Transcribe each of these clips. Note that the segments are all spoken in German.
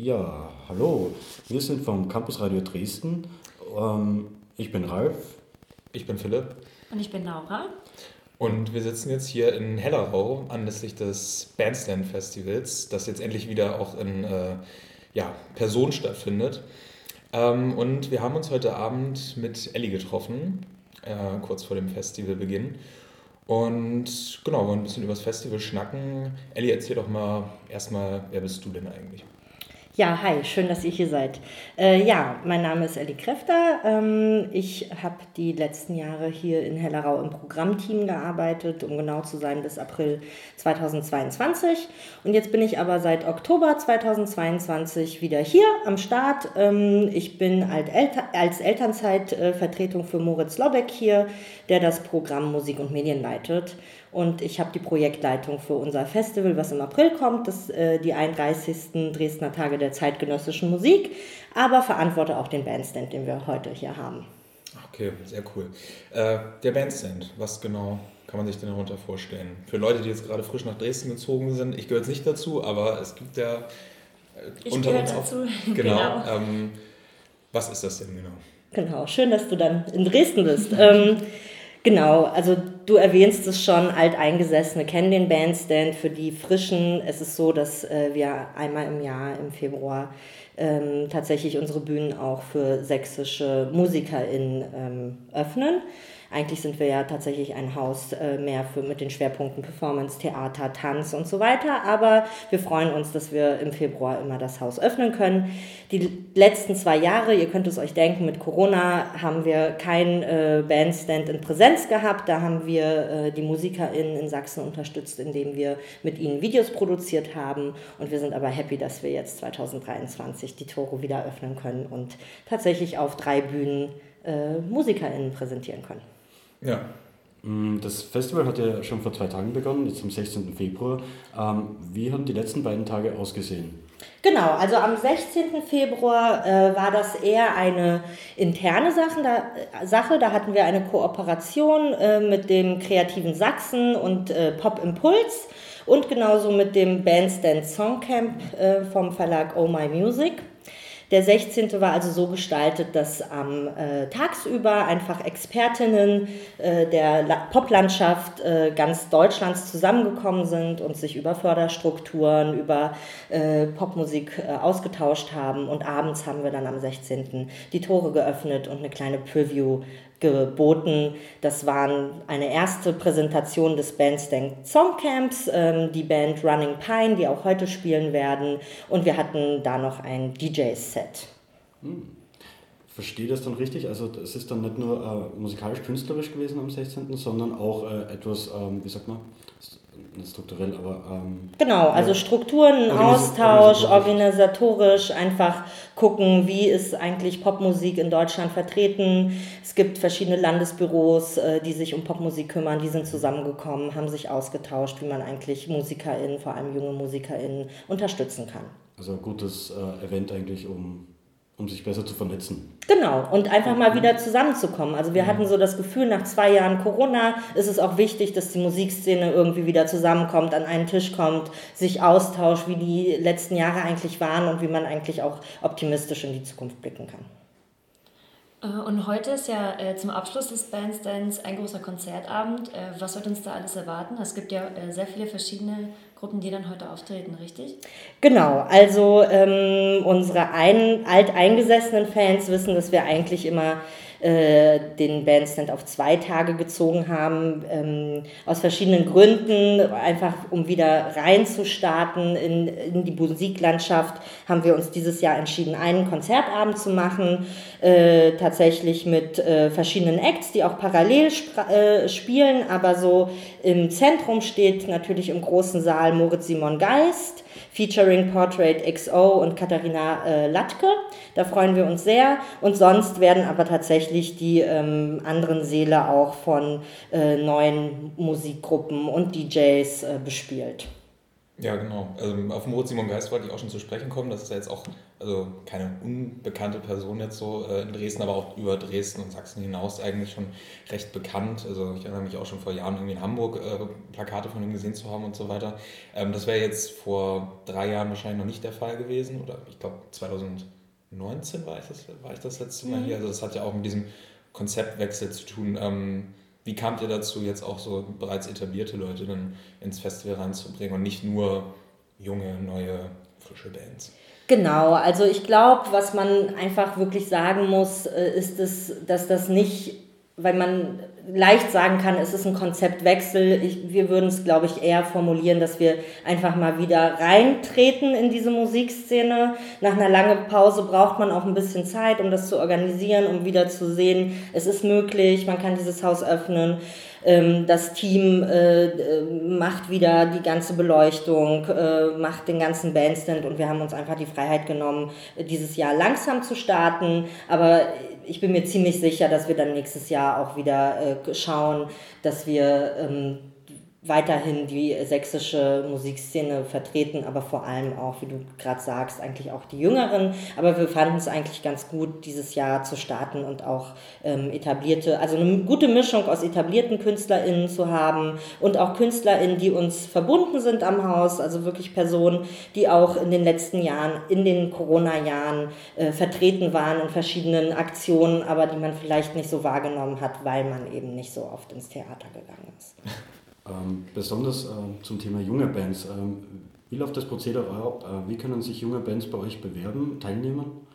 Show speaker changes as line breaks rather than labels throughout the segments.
Ja, hallo. Wir sind vom Campus Radio Dresden. Ähm, ich bin Ralf.
Ich bin Philipp.
Und ich bin Laura.
Und wir sitzen jetzt hier in Hellerau anlässlich des Bandstand Festivals, das jetzt endlich wieder auch in äh, ja, Person stattfindet. Ähm, und wir haben uns heute Abend mit Ellie getroffen, äh, kurz vor dem Festivalbeginn. Und genau, wollen ein bisschen über das Festival schnacken. Ellie, erzähl doch mal erstmal, wer bist du denn eigentlich?
Ja, hi, schön, dass ihr hier seid. Äh, ja, mein Name ist Elli Kräfter. Ähm, ich habe die letzten Jahre hier in Hellerau im Programmteam gearbeitet, um genau zu sein, bis April 2022. Und jetzt bin ich aber seit Oktober 2022 wieder hier am Start. Ähm, ich bin als Elternzeitvertretung für Moritz Lobbeck hier, der das Programm Musik und Medien leitet. Und ich habe die Projektleitung für unser Festival, was im April kommt, das, äh, die 31. Dresdner Tage der zeitgenössischen Musik, aber verantworte auch den Bandstand, den wir heute hier haben.
Okay, sehr cool. Äh, der Bandstand, was genau kann man sich denn darunter vorstellen? Für Leute, die jetzt gerade frisch nach Dresden gezogen sind, ich gehöre jetzt nicht dazu, aber es gibt ja
äh, ich unter uns dazu.
Auch, genau. genau. Ähm, was ist das denn genau?
Genau, schön, dass du dann in Dresden bist. ähm, Genau, also du erwähnst es schon, Alteingesessene kennen den Bandstand. Für die Frischen ist es so, dass äh, wir einmal im Jahr im Februar ähm, tatsächlich unsere Bühnen auch für sächsische MusikerInnen ähm, öffnen. Eigentlich sind wir ja tatsächlich ein Haus äh, mehr für, mit den Schwerpunkten Performance, Theater, Tanz und so weiter. Aber wir freuen uns, dass wir im Februar immer das Haus öffnen können. Die letzten zwei Jahre, ihr könnt es euch denken, mit Corona haben wir kein äh, Bandstand in Präsenz gehabt. Da haben wir äh, die MusikerInnen in Sachsen unterstützt, indem wir mit ihnen Videos produziert haben. Und wir sind aber happy, dass wir jetzt 2023 die Tore wieder öffnen können und tatsächlich auf drei Bühnen äh, MusikerInnen präsentieren können.
Ja. Mm, das Festival hat ja schon vor zwei Tagen begonnen, jetzt am 16. Februar. Ähm, wie haben die letzten beiden Tage ausgesehen?
Genau, also am 16. Februar äh, war das eher eine interne Sache da, Sache. da hatten wir eine Kooperation äh, mit dem Kreativen Sachsen und äh, Pop Impuls und genauso mit dem Bandstand Songcamp äh, vom Verlag Oh My Music. Der 16. war also so gestaltet, dass am äh, tagsüber einfach Expertinnen äh, der Poplandschaft äh, ganz Deutschlands zusammengekommen sind und sich über Förderstrukturen, über äh, Popmusik äh, ausgetauscht haben. Und abends haben wir dann am 16. die Tore geöffnet und eine kleine Preview geboten. Das war eine erste Präsentation des Bandstand Songcamps, ähm, die Band Running Pine, die auch heute spielen werden. Und wir hatten da noch ein DJ-Set. Hm.
Verstehe das dann richtig? Also es ist dann nicht nur äh, musikalisch-künstlerisch gewesen am 16., sondern auch äh, etwas, ähm, wie sagt man, nicht strukturell, aber. Ähm,
genau, also ja. Strukturen, Austausch, organisatorisch, einfach gucken, wie ist eigentlich Popmusik in Deutschland vertreten. Es gibt verschiedene Landesbüros, äh, die sich um Popmusik kümmern, die sind zusammengekommen, haben sich ausgetauscht, wie man eigentlich MusikerInnen, vor allem junge MusikerInnen, unterstützen kann.
Also ein gutes äh, Event eigentlich, um um sich besser zu vernetzen.
Genau, und einfach mal wieder zusammenzukommen. Also wir hatten so das Gefühl, nach zwei Jahren Corona ist es auch wichtig, dass die Musikszene irgendwie wieder zusammenkommt, an einen Tisch kommt, sich austauscht, wie die letzten Jahre eigentlich waren und wie man eigentlich auch optimistisch in die Zukunft blicken kann.
Äh, und heute ist ja äh, zum Abschluss des Bandstands ein großer Konzertabend. Äh, was wird uns da alles erwarten? Es gibt ja äh, sehr viele verschiedene Gruppen, die dann heute auftreten, richtig?
Genau, also ähm, unsere ein, alteingesessenen Fans wissen, dass wir eigentlich immer äh, den Bandstand auf zwei Tage gezogen haben, ähm, aus verschiedenen Gründen, einfach um wieder reinzustarten in, in die Musiklandschaft, haben wir uns dieses Jahr entschieden, einen Konzertabend zu machen, äh, tatsächlich mit äh, verschiedenen Acts, die auch parallel sp äh, spielen, aber so im Zentrum steht natürlich im großen Saal Moritz Simon Geist featuring Portrait XO und Katharina äh, Latke. Da freuen wir uns sehr. Und sonst werden aber tatsächlich die ähm, anderen Seele auch von äh, neuen Musikgruppen und DJs äh, bespielt.
Ja, genau. Also auf Moritz Simon Geist wollte ich auch schon zu sprechen kommen. Das ist ja jetzt auch also keine unbekannte Person jetzt so äh, in Dresden, aber auch über Dresden und Sachsen hinaus eigentlich schon recht bekannt. Also ich erinnere mich auch schon vor Jahren irgendwie in Hamburg äh, Plakate von ihm gesehen zu haben und so weiter. Ähm, das wäre jetzt vor drei Jahren wahrscheinlich noch nicht der Fall gewesen. Oder ich glaube 2019 war ich, das, war ich das letzte Mal mhm. hier. Also das hat ja auch mit diesem Konzeptwechsel zu tun. Ähm, wie kamt ihr dazu, jetzt auch so bereits etablierte Leute dann ins Festival reinzubringen und nicht nur junge, neue, frische Bands?
Genau, also ich glaube, was man einfach wirklich sagen muss, äh, ist, es, dass das nicht, weil man leicht sagen kann, es ist ein Konzeptwechsel. Ich, wir würden es, glaube ich, eher formulieren, dass wir einfach mal wieder reintreten in diese Musikszene. Nach einer langen Pause braucht man auch ein bisschen Zeit, um das zu organisieren, um wieder zu sehen, es ist möglich, man kann dieses Haus öffnen. Ähm, das Team äh, äh, macht wieder die ganze Beleuchtung, äh, macht den ganzen Bandstand und wir haben uns einfach die Freiheit genommen, dieses Jahr langsam zu starten. Aber ich bin mir ziemlich sicher, dass wir dann nächstes Jahr auch wieder schauen, dass wir ähm, weiterhin die sächsische Musikszene vertreten, aber vor allem auch, wie du gerade sagst, eigentlich auch die Jüngeren. Aber wir fanden es eigentlich ganz gut, dieses Jahr zu starten und auch ähm, etablierte, also eine gute Mischung aus etablierten KünstlerInnen zu haben und auch KünstlerInnen, die uns verbunden sind am Haus, also wirklich Personen, die auch in den letzten Jahren, in den Corona-Jahren äh, vertreten waren in verschiedenen Aktionen, aber die man vielleicht nicht so wahrgenommen hat, weil man eben nicht so oft ins Theater gegangen ist.
Ähm, besonders äh, zum Thema junge Bands. Ähm, wie läuft das Prozedere ab? Äh, wie können sich junge Bands bei euch bewerben, teilnehmen?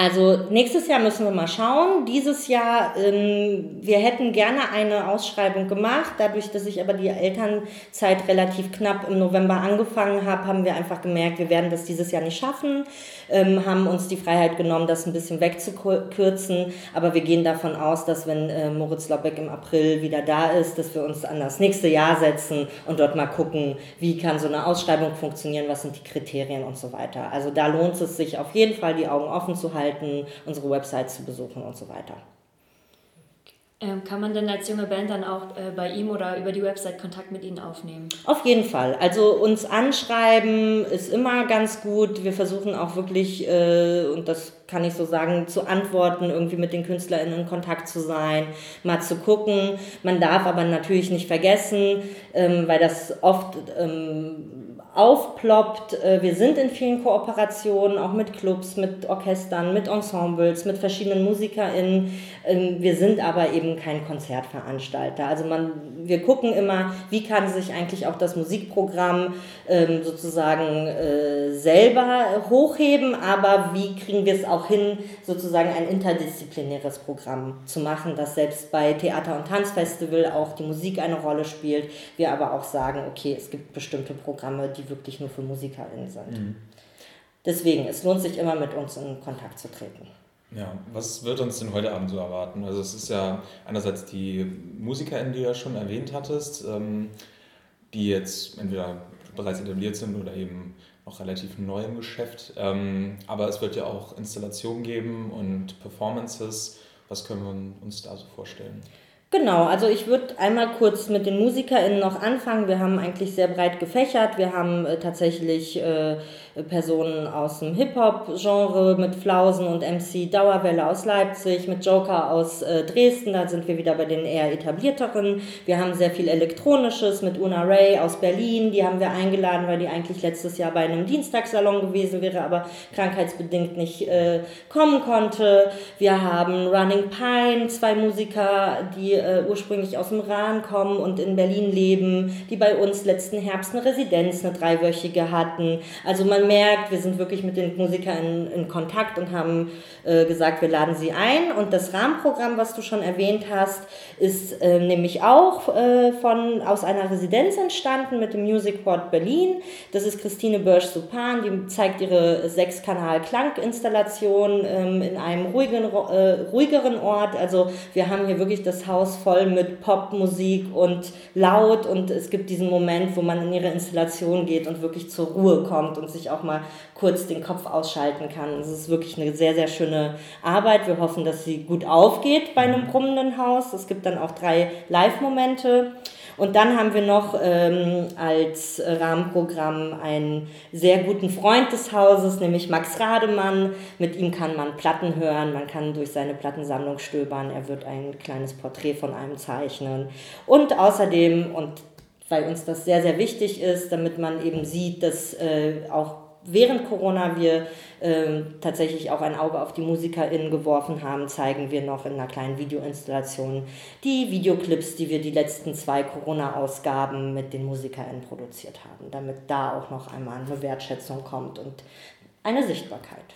Also nächstes Jahr müssen wir mal schauen. Dieses Jahr, ähm, wir hätten gerne eine Ausschreibung gemacht. Dadurch, dass ich aber die Elternzeit relativ knapp im November angefangen habe, haben wir einfach gemerkt, wir werden das dieses Jahr nicht schaffen. Ähm, haben uns die Freiheit genommen, das ein bisschen wegzukürzen. Aber wir gehen davon aus, dass wenn äh, Moritz Lobbeck im April wieder da ist, dass wir uns an das nächste Jahr setzen und dort mal gucken, wie kann so eine Ausschreibung funktionieren, was sind die Kriterien und so weiter. Also da lohnt es sich auf jeden Fall, die Augen offen zu halten halten, unsere Website zu besuchen und so weiter.
Ähm, kann man denn als junge Band dann auch äh, bei ihm oder über die Website Kontakt mit Ihnen aufnehmen?
Auf jeden Fall. Also uns anschreiben ist immer ganz gut. Wir versuchen auch wirklich, äh, und das kann ich so sagen, zu antworten, irgendwie mit den KünstlerInnen in Kontakt zu sein, mal zu gucken. Man darf aber natürlich nicht vergessen, ähm, weil das oft ähm, aufploppt. Äh, wir sind in vielen Kooperationen, auch mit Clubs, mit Orchestern, mit Ensembles, mit verschiedenen MusikerInnen. Ähm, wir sind aber eben kein Konzertveranstalter. Also man, wir gucken immer, wie kann sich eigentlich auch das Musikprogramm ähm, sozusagen äh, selber hochheben, aber wie kriegen wir es auch hin, sozusagen ein interdisziplinäres Programm zu machen, dass selbst bei Theater- und Tanzfestival auch die Musik eine Rolle spielt. Wir aber auch sagen, okay, es gibt bestimmte Programme, die wirklich nur für MusikerInnen sind. Mhm. Deswegen, es lohnt sich immer mit uns in Kontakt zu treten.
Ja, was wird uns denn heute Abend so erwarten? Also es ist ja einerseits die MusikerInnen, die du ja schon erwähnt hattest, ähm, die jetzt entweder bereits etabliert sind oder eben noch relativ neu im Geschäft. Ähm, aber es wird ja auch Installationen geben und Performances. Was können wir uns da so vorstellen?
Genau, also ich würde einmal kurz mit den MusikerInnen noch anfangen. Wir haben eigentlich sehr breit gefächert. Wir haben äh, tatsächlich äh, Personen aus dem Hip-Hop-Genre mit Flausen und MC Dauerwelle aus Leipzig, mit Joker aus äh, Dresden, da sind wir wieder bei den eher etablierteren. Wir haben sehr viel Elektronisches mit Una Ray aus Berlin, die haben wir eingeladen, weil die eigentlich letztes Jahr bei einem Dienstagssalon gewesen wäre, aber krankheitsbedingt nicht äh, kommen konnte. Wir haben Running Pine, zwei Musiker, die äh, ursprünglich aus dem Rahn kommen und in Berlin leben, die bei uns letzten Herbst eine Residenz, eine dreiwöchige hatten. Also man merkt, wir sind wirklich mit den Musikern in, in Kontakt und haben äh, gesagt, wir laden sie ein. Und das Rahmenprogramm, was du schon erwähnt hast, ist äh, nämlich auch äh, von, aus einer Residenz entstanden mit dem Music Port Berlin. Das ist Christine Börsch-Supan, die zeigt ihre Sechskanal-Klanginstallation ähm, in einem ruhigen, äh, ruhigeren Ort. Also wir haben hier wirklich das Haus voll mit Popmusik und laut und es gibt diesen Moment, wo man in ihre Installation geht und wirklich zur Ruhe kommt und sich auch mal kurz den Kopf ausschalten kann. Es ist wirklich eine sehr, sehr schöne Arbeit. Wir hoffen, dass sie gut aufgeht bei einem brummenden Haus. Es gibt dann auch drei Live-Momente. Und dann haben wir noch ähm, als Rahmenprogramm einen sehr guten Freund des Hauses, nämlich Max Rademann. Mit ihm kann man Platten hören, man kann durch seine Plattensammlung stöbern. Er wird ein kleines Porträt von einem zeichnen. Und außerdem, und weil uns das sehr, sehr wichtig ist, damit man eben sieht, dass äh, auch während Corona wir äh, tatsächlich auch ein Auge auf die MusikerInnen geworfen haben, zeigen wir noch in einer kleinen Videoinstallation die Videoclips, die wir die letzten zwei Corona-Ausgaben mit den MusikerInnen produziert haben, damit da auch noch einmal eine Wertschätzung kommt und eine Sichtbarkeit.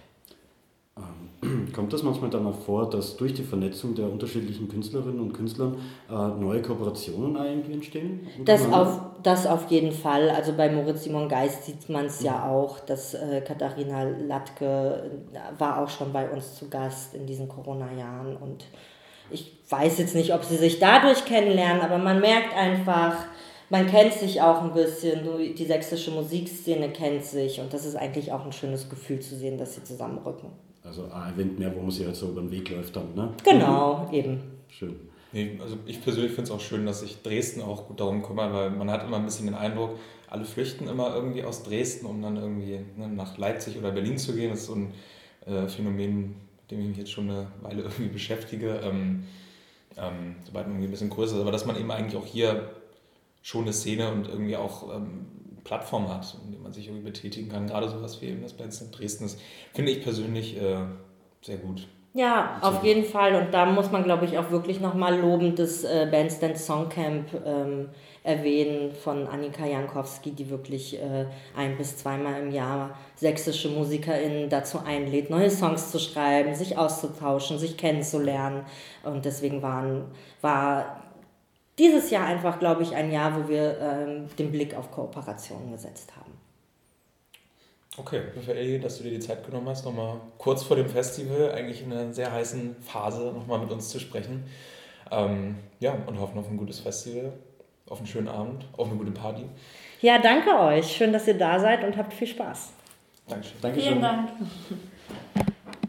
Kommt das manchmal dann auch vor, dass durch die Vernetzung der unterschiedlichen Künstlerinnen und Künstlern äh, neue Kooperationen irgendwie entstehen?
Das auf, das auf jeden Fall. Also bei Moritz Simon Geist sieht man es ja. ja auch, dass äh, Katharina Latke äh, war auch schon bei uns zu Gast in diesen Corona-Jahren und ich weiß jetzt nicht, ob sie sich dadurch kennenlernen, aber man merkt einfach, man kennt sich auch ein bisschen, die sächsische Musikszene kennt sich und das ist eigentlich auch ein schönes Gefühl zu sehen, dass sie zusammenrücken.
Also ein Event mehr, wo man sich halt so über den Weg läuft dann, ne?
Genau, mhm. eben.
Schön.
Nee, also ich persönlich finde es auch schön, dass sich Dresden auch gut darum kümmert, weil man hat immer ein bisschen den Eindruck, alle flüchten immer irgendwie aus Dresden, um dann irgendwie ne, nach Leipzig oder Berlin zu gehen. Das ist so ein äh, Phänomen, mit dem ich mich jetzt schon eine Weile irgendwie beschäftige. Ähm, ähm, sobald man irgendwie ein bisschen größer ist, aber dass man eben eigentlich auch hier schon eine Szene und irgendwie auch ähm, Plattform hat, in der man sich irgendwie betätigen kann. Gerade sowas wie eben das Bandstand Dresden ist, finde ich persönlich äh, sehr gut.
Ja, auf jeden Fall. Und da muss man, glaube ich, auch wirklich nochmal lobend das äh, Bandstand Songcamp ähm, erwähnen von Annika Jankowski, die wirklich äh, ein- bis zweimal im Jahr sächsische MusikerInnen dazu einlädt, neue Songs zu schreiben, sich auszutauschen, sich kennenzulernen. Und deswegen waren, war dieses Jahr einfach, glaube ich, ein Jahr, wo wir ähm, den Blick auf Kooperationen gesetzt haben.
Okay, Michael, dass du dir die Zeit genommen hast, nochmal kurz vor dem Festival, eigentlich in einer sehr heißen Phase, nochmal mit uns zu sprechen. Ähm, ja, und hoffen auf ein gutes Festival, auf einen schönen Abend, auf eine gute Party.
Ja, danke euch. Schön, dass ihr da seid und habt viel Spaß.
Dankeschön.
Dankeschön. Vielen Dank.